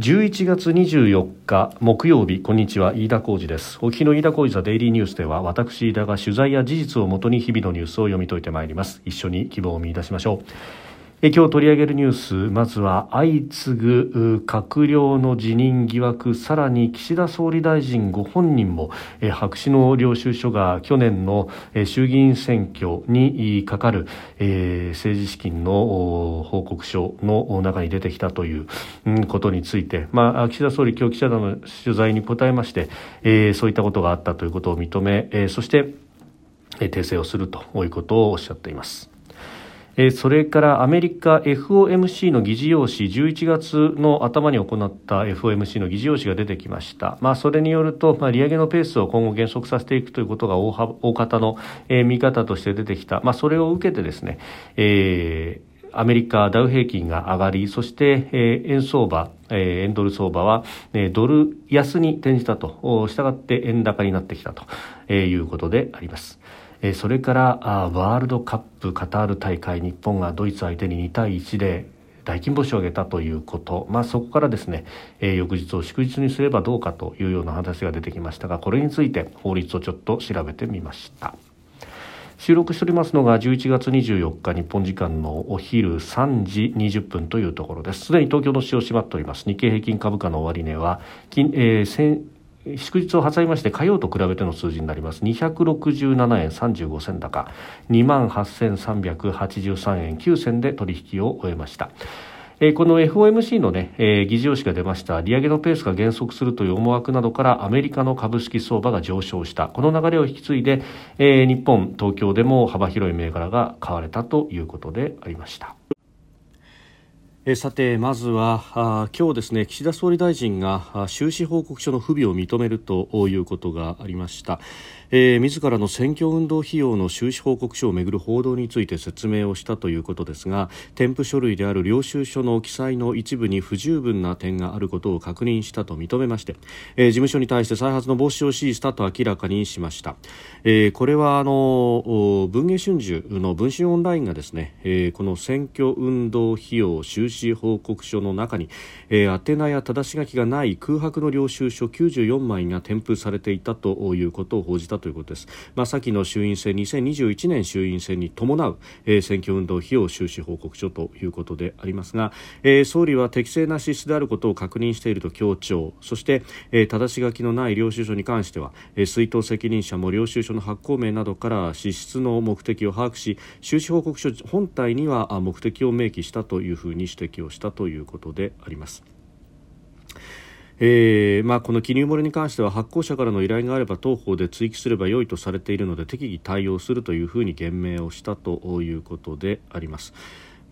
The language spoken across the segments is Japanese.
11月24日木曜日こんにちは飯田浩二です。お聞きの飯田浩二ザデイリーニュースでは私飯田が取材や事実をもとに日々のニュースを読み解いてまいります。一緒に希望を見出しましょう。え今日取り上げるニュースまずは相次ぐ閣僚の辞任疑惑さらに岸田総理大臣ご本人もえ白紙の領収書が去年の衆議院選挙にかかるえ政治資金の報告書の中に出てきたということについて、まあ、岸田総理今日記者団の取材に答えましてえそういったことがあったということを認めえそして訂正をするということをおっしゃっています。それからアメリカ FOMC の議事要旨11月の頭に行った FOMC の議事要旨が出てきました、まあ、それによると、まあ、利上げのペースを今後減速させていくということが大大方の、見方として出てきた、まあ、それを受けてですね、えーアメリカダウ平均が上がりそして、えー、円相場、えー、円ドル相場は、えー、ドル安に転じたと。したがって円高になってきたと、えー、いうことであります。えそれからあワールドカップカタール大会日本がドイツ相手に2対1で大金星を挙げたということ、まあ、そこからですね、えー、翌日を祝日にすればどうかというような話が出てきましたがこれについて法律をちょっと調べてみました。収録しておりますのが11月24日日本時間のお昼3時20分というところです。すでに東京の市を閉まっております。日経平均株価の終値は、えー、祝日を挟みまして火曜と比べての数字になります。267円35銭高。2万8383円9銭で取引を終えました。この FOMC の、ね、議事要旨が出ました。利上げのペースが減速するという思惑などからアメリカの株式相場が上昇した。この流れを引き継いで日本東京でも幅広い銘柄が買われたということでありました。えさてまずはあ今日ですね岸田総理大臣が収支報告書の不備を認めるということがありました。えー、自らの選挙運動費用の収支報告書をめぐる報道について説明をしたということですが添付書類である領収書の記載の一部に不十分な点があることを確認したと認めまして、えー、事務所に対して再発の防止を指示したと明らかにしました、えー、これはあの文藝春秋の文春オンラインがですね、えー、この選挙運動費用収支報告書の中に、えー、宛名や正し書きがない空白の領収書94枚が添付されていたということを報じたということです、まあ、先の衆院選2021年衆院選に伴う、えー、選挙運動費用収支報告書ということでありますが、えー、総理は適正な支出であることを確認していると強調。そして、えー、正し書きのない領収書に関しては、えー、出納責任者も領収書の発行名などから支出の目的を把握し収支報告書本体には目的を明記したというふうに指摘をしたということであります。えーまあ、この記入漏れに関しては発行者からの依頼があれば当方で追記すればよいとされているので適宜対応するというふうに言明をしたということであります。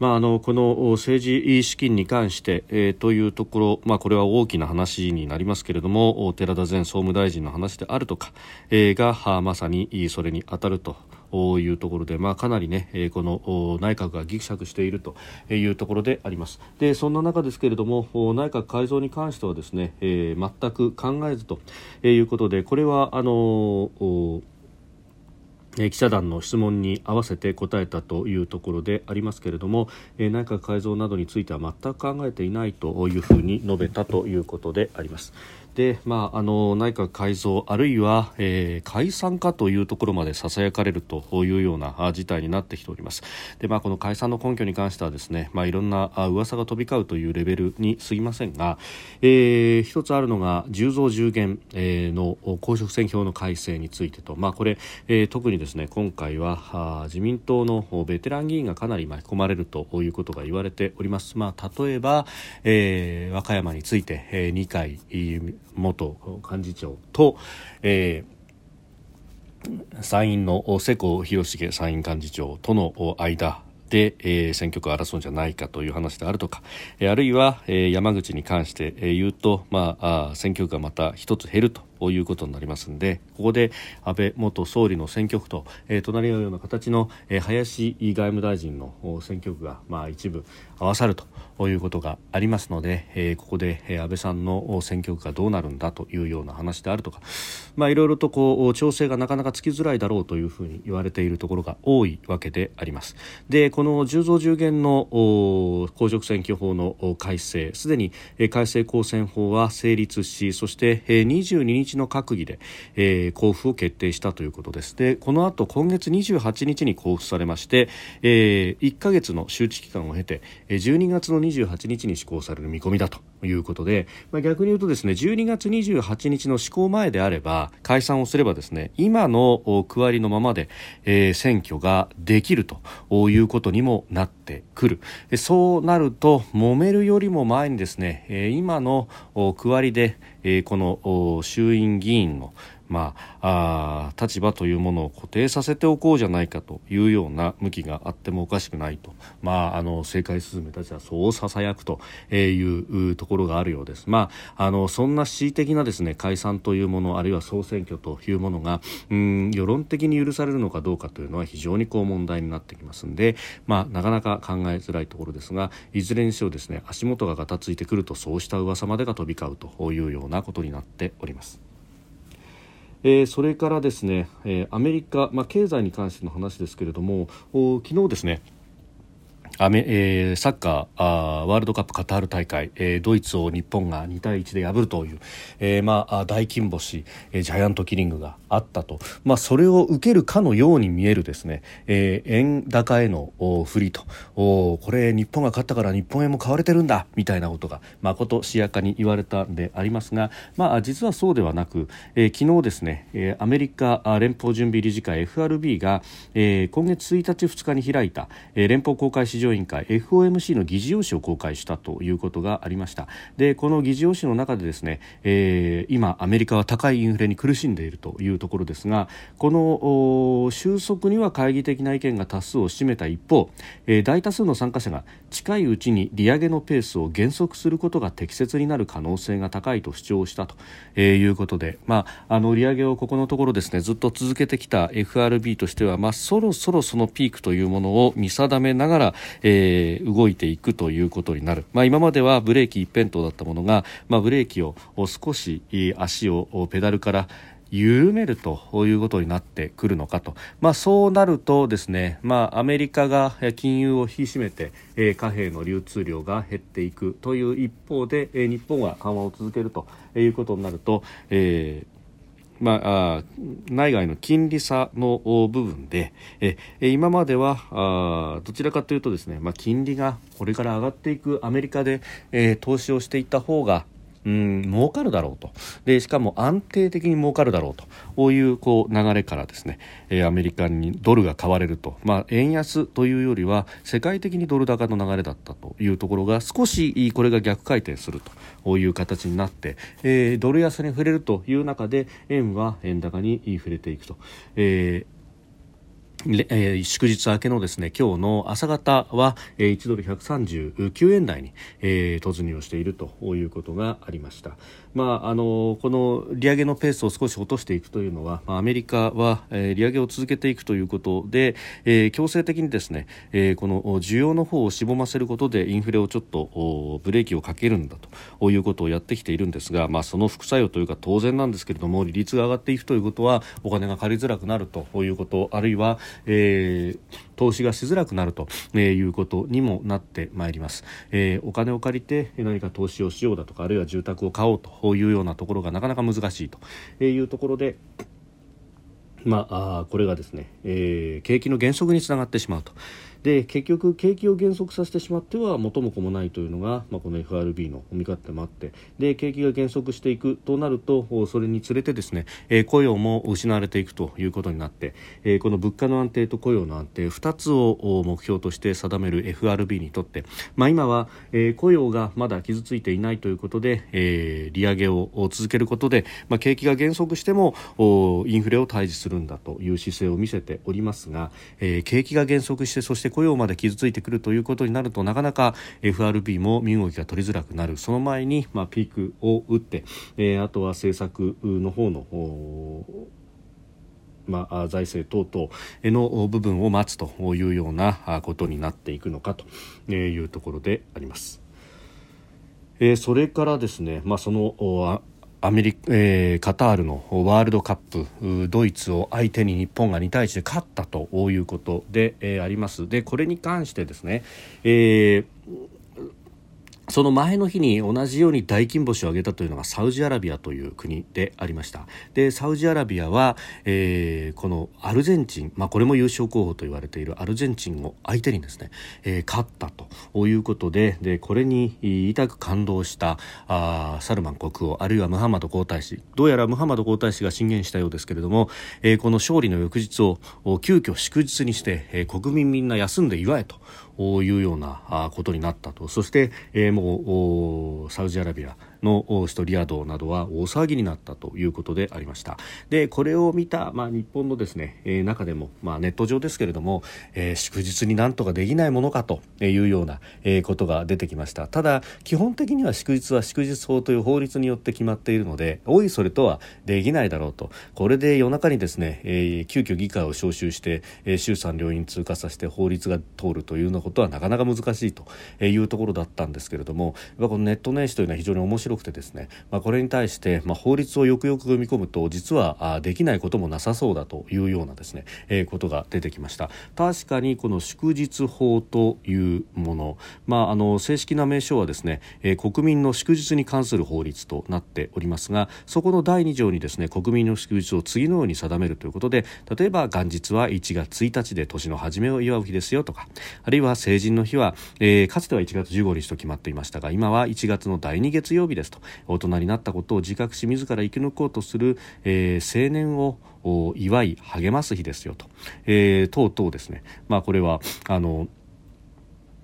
まあ、あのこの政治資金に関して、えー、というところ、まあ、これは大きな話になりますけれども寺田前総務大臣の話であるとか、えー、がまさにそれに当たるというところで、まあ、かなりね、えこの内閣がぎくしゃくしているというところでありますでそんな中ですけれども内閣改造に関してはですね、え、全く考えずということでこれはあの記者団の質問に合わせて答えたというところでありますけれども内閣改造などについては全く考えていないというふうに述べたということであります。で、まあ、あの内閣改造あるいは、えー、解散かというところまでささやかれるというような事態になってきております。で、まあ、この解散の根拠に関してはですね、まあ、いろんな噂が飛び交うというレベルに過ぎませんが、えー、一つあるのが10増10減、えー、の公職選挙の改正についてと、まあ、これ、えー、特にですね今回は自民党のベテラン議員がかなり巻き込まれるということが言われております、まあ、例えば、えー、和歌山について、えー、二回元幹事長と、えー、参院の世耕弘成参院幹事長との間で、えー、選挙区を争うんじゃないかという話であるとか、え、あるいは、え、山口に関して、えー、言うと、まあ、あ選挙区がまた一つ減ると。いうことになりますのでここで安倍元総理の選挙区と、えー、隣り合うような形の、えー、林外務大臣の選挙区が、まあ、一部合わさるということがありますので、えー、ここで、えー、安倍さんの選挙区がどうなるんだというような話であるとか、まあ、いろいろとこう調整がなかなかつきづらいだろうというふうに言われているところが多いわけであります。でこの10増10減の公職選挙法の改正すでに改正公選法は成立しそして22日の閣議で、えー、交付を決定したということです。でこの後今月28日に交付されまして、えー、1ヶ月の周知期間を経て12月の28日に施行される見込みだということで、まあ、逆に言うとですね12月28日の施行前であれば解散をすればですね今の区割りのままで、えー、選挙ができるということにもなってくる。そうなると揉めるよりも前にですね、えー、今の区割りで、えー、この衆院議員のまあ、あ立場というものを固定させておこうじゃないかというような向きがあってもおかしくないと、まあ、あの政界スズメたちはそうささやくというところがあるようです。まあ、あのそんな恣意的なですね解散というものあるいは総選挙というものがうん世論的に許されるのかどうかというのは非常にこう問題になってきますので、まあ、なかなか考えづらいところですがいずれにしろですね足元ががたついてくるとそうした噂までが飛び交うというようなことになっております。えー、それからですね、え、アメリカ、まあ、経済に関しての話ですけれども昨日ですねアメえー、サッカーあーワールドカップカタール大会、えー、ドイツを日本が2対1で破るという、えーまあ、大金星、えー、ジャイアントキリングがあったと、まあ、それを受けるかのように見えるですね、えー、円高への振りと。おこれ日本が勝ったから日本円も買われてるんだみたいなことがまことしやかに言われたんでありますが、まあ、実はそうではなく、えー、昨日ですね、えー、アメリカ連邦準備理事会 FRB が、えー、今月1日2日に開いた、えー、連邦公開市場委員会 FOMC の議事要旨を公開したということがありました。でこの議事要旨の中でですね、えー、今アメリカは高いインフレに苦しんでいるというところですがこの収束には懐疑的な意見が多数を占めた一方、えー、大多数の参加者が近いうちに利上げのペースを減速することが適切になる可能性が高いと主張したと、えー、いうことで、まあ、あの利上げをここのところですねずっと続けてきた FRB としては、まあ、そろそろそのピークというものを見定めながら、えー、動いていくということになる、まあ、今まではブレーキ一辺倒だったものが、まあ、ブレーキを少し足をペダルから緩めるということになってくるのかと、まあ、そうなるとですね、まあ、アメリカが金融を引き締めて、えー、貨幣の流通量が減っていくという一方で、えー、日本は緩和を続けるということになると、えーまあ、内外の金利差の部分でえ今まではあどちらかというとですね、まあ、金利がこれから上がっていくアメリカで、えー、投資をしていった方がうん儲かるだろうと。でしかも安定的に儲かるだろうと。こういうこう流れからですね、えー、アメリカにドルが買われると、まあ、円安というよりは世界的にドル高の流れだったというところが少しこれが逆回転すると。いう形になって、えー、ドル安に触れるという中で円は円高に触れていくと。えーえー、祝日明けのですね今日の朝方は、えー、1ドル139円台に、えー、突入しているということがありました。まあ、あのこの利上げのペースを少し落としていくというのは、まあ、アメリカは、えー、利上げを続けていくということで、えー、強制的にですね、えー、この需要の方をしぼませることでインフレをちょっとブレーキをかけるんだということをやってきているんですが、まあ、その副作用というか当然なんですけれども利率が上がっていくということはお金が借りづらくなるということあるいは、えー投資がしづらくなるということにもなってまいります、えー、お金を借りて何か投資をしようだとかあるいは住宅を買おうというようなところがなかなか難しいというところでまあ、これがですね、えー、景気の減速につながってしまうと。で結局、景気を減速させてしまっては元も子もないというのが、まあ、この FRB の見方でもあってで景気が減速していくとなるとそれにつれてですね、えー、雇用も失われていくということになって、えー、この物価の安定と雇用の安定2つを目標として定める FRB にとって、まあ、今は、えー、雇用がまだ傷ついていないということで、えー、利上げを続けることで、まあ、景気が減速してもインフレを退治するんだという姿勢を見せておりますが、えー、景気が減速してそして雇用まで傷ついてくるということになるとなかなか FRB も身動きが取りづらくなるその前に、まあ、ピークを打って、えー、あとは政策の方のまあ、財政等々の部分を待つというようなことになっていくのかというところであります。え、それからですね、まあ、そのアメリカ、えー、カタールのワールドカップドイツを相手に日本が2対1で勝ったということで、えー、あります。でこれに関してですね、えーその前の日に同じように大金星を挙げたというのがサウジアラビアという国でありました。でサウジアラビアは、えー、このアルゼンチン、まあ、これも優勝候補と言われているアルゼンチンを相手にですね、えー、勝ったということででこれに痛く感動したあサルマン国王あるいはムハマド皇太子どうやらムハマド皇太子が進言したようですけれども、えー、この勝利の翌日を急遽祝日にして、えー、国民みんな休んで祝えというようなことになったと。そして、えー、もうサウジアラビア。の首都リヤドなどは大騒ぎになったということでありました。でこれを見た、まあ、日本のですね、えー、中でも、まあ、ネット上ですけれども、えー、祝日になんとかできないものかというような、えー、ことが出てきました。ただ基本的には祝日は祝日法という法律によって決まっているのでおいそれとはできないだろうと。これで夜中にですね、えー、急遽議会を招集して、えー、衆参両院通過させて法律が通るというようなことはなかなか難しいというところだったんですけれどもこのネット年始というのは非常に面白いくてですね、まあ、これに対して、まあ、法律をよくよく組み込むと実はあできないこともなさそうだというようなですね、えー、ことが出てきました。確かにこの祝日法というもの、まあ、あの正式な名称はですね、えー、国民の祝日に関する法律となっておりますがそこの第2条にですね国民の祝日を次のように定めるということで例えば元日は1月1日で年の初めを祝う日ですよとかあるいは成人の日は、えー、かつては1月15日と決まっていましたが今は1月の第2月曜日ですと。大人になったことを自覚し自ら生き抜こうとする、えー、青年を祝い励ます日ですよと、えー、等々ですね、まあ、これはあの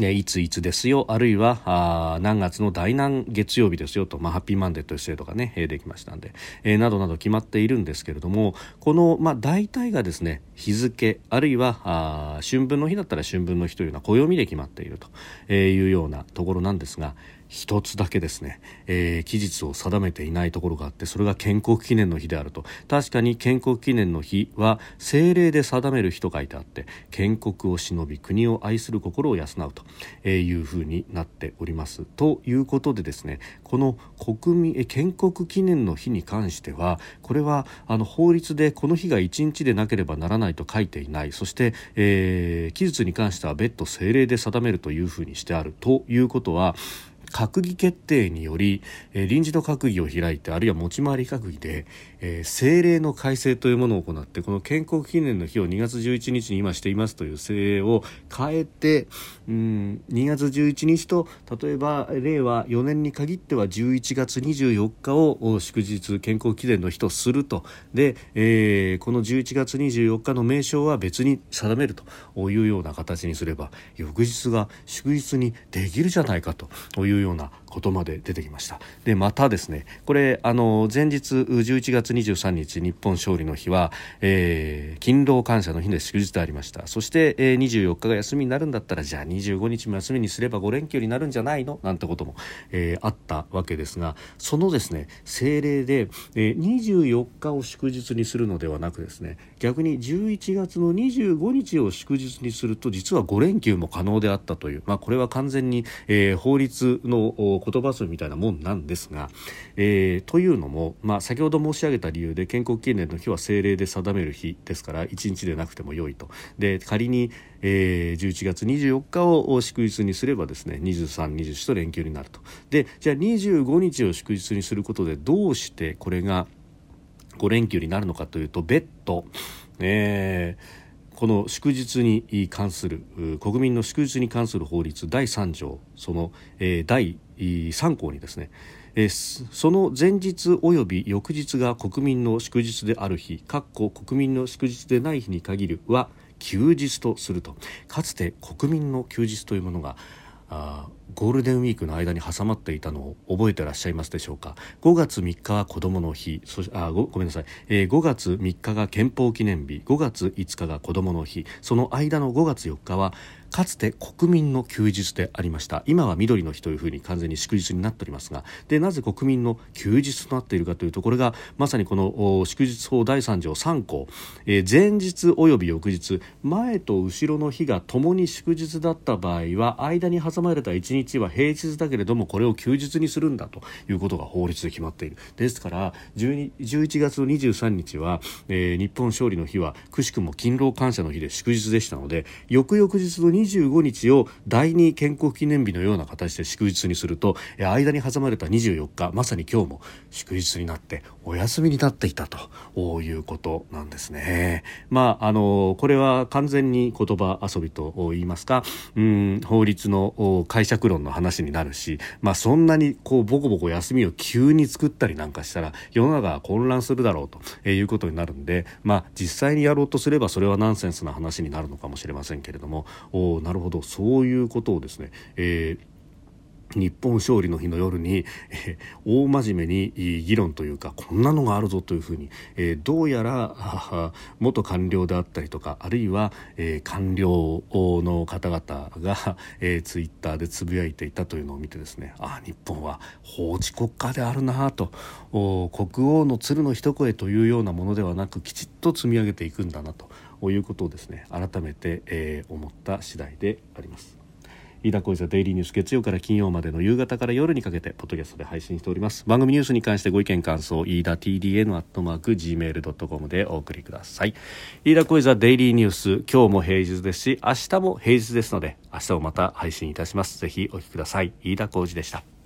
いついつですよ、あるいは何月の第何月曜日ですよと、まあ、ハッピーマンデーという制度がね、できましたんで、えー、などなど決まっているんですけれども、この、まあ、大体がですね、日付、あるいは春分の日だったら春分の日というような暦で決まっているというようなところなんですが、一つだけですね、えー、期日を定めていないところがあってそれが建国記念の日であると。確かに建国記念の日は政令で定める日と書いてあって建国を忍び国を愛する心を養うというふうになっております。ということでですねこの国民建国記念の日に関してはこれはあの法律でこの日が1日でなければならないと書いていない。そして、えー、期日に関しては別途政令で定めるというふうにしてある。ということは閣議決定により、え、臨時の閣議を開いてあるいは持ち回り閣議で、えー、政令の改正というものを行ってこの建国記念の日を2月11日に今していますという政令を変えてうん2月11日と例えば令和4年に限っては11月24日を祝日建国記念の日とすると。で、えー、この11月24日の名称は別に定めるというような形にすれば翌日が祝日にできるじゃないかというようなことまで出てきました。でまたですねこれあの前日11月23日日本勝利の日は、えー、勤労感謝の日で祝日でありました。そして、えー、24日が休みになるんだったらじゃあ25日も休みにすれば5連休になるんじゃないの？なんてことも、えー、あったわけですがそのですね政令で、えー、24日を祝日にするのではなくですね逆に11月の25日を祝日にすると実は5連休も可能であったという、まあ、これは完全に、えー、法律のの言葉遊びみたいなもんなんですが、えー、というのも、まあ、先ほど申し上げた理由で建国記念の日は政令で定める日ですから1日でなくても良いと。で仮に、えー、11月24日を祝日にすればですね23、24と連休になると。でじゃあ25日を祝日にすることでどうしてこれが5連休になるのかというと別途、えーこの祝日に関する国民の祝日に関する法律第3条その、え、第3項にですねえその前日及び翌日が国民の祝日である日括弧国民の祝日でない日に限るは休日とすると。かつて国民の休日というものがあゴールデンウィークの間に挟まっていたのを覚えてらっしゃいますでしょうか？5月3日は子どもの日。そあごごめんなさい、えー、5月3日が憲法記念日。5月5日が子どもの日。その間の5月4日はかつて国民の休日でありました。今は緑の日というふうに完全に祝日になっておりますがでなぜ国民の休日となっているかというところがまさにこの祝日法第3条3項、えー、前日及び翌日前と後ろの日がともに祝日だった場合は間に挟まれた1日は平日だけれどもこれを休日にするんだということが法律で決まっている。ですから11月の23日は、えー、日本勝利の日はくしくも勤労感謝の日で祝日でしたので翌々日の25日を第二建国記念日のような形で祝日にすると間に挟まれた24日まさに今日も祝日になってお休みになっていたということなんですね。まああのこれは完全に言葉遊びと言いますか、うん法律の解釈論の話になるし、まあそんなにこうボコボコ休みを急に作ったりなんかしたら世の中が混乱するだろうということになるんで、まあ実際にやろうとすればそれはナンセンスな話になるのかもしれませんけれども、おなるほど。そういうことをですね、えー日本勝利の日の夜に、えー、大真面目に議論というかこんなのがあるぞというふうに、えー、どうやら元官僚であったりとかあるいは、えー、官僚の方々が、えー、ツイッターでつぶやいていたというのを見てですねああ日本は法治国家であるなと国王の鶴の一声というようなものではなくきちっと積み上げていくんだなということをですね改めて、えー、思った次第であります。飯田浩司デイリーニュース月曜から金曜までの夕方から夜にかけてポッドキャストで配信しております。番組ニュースに関してご意見感想飯田 TDN アットマーク Gmail.com でお送りください。飯田浩司デイリーニュース今日も平日です。し明日も平日ですので明日もまた配信いたします。ぜひお聞きください。飯田浩司でした。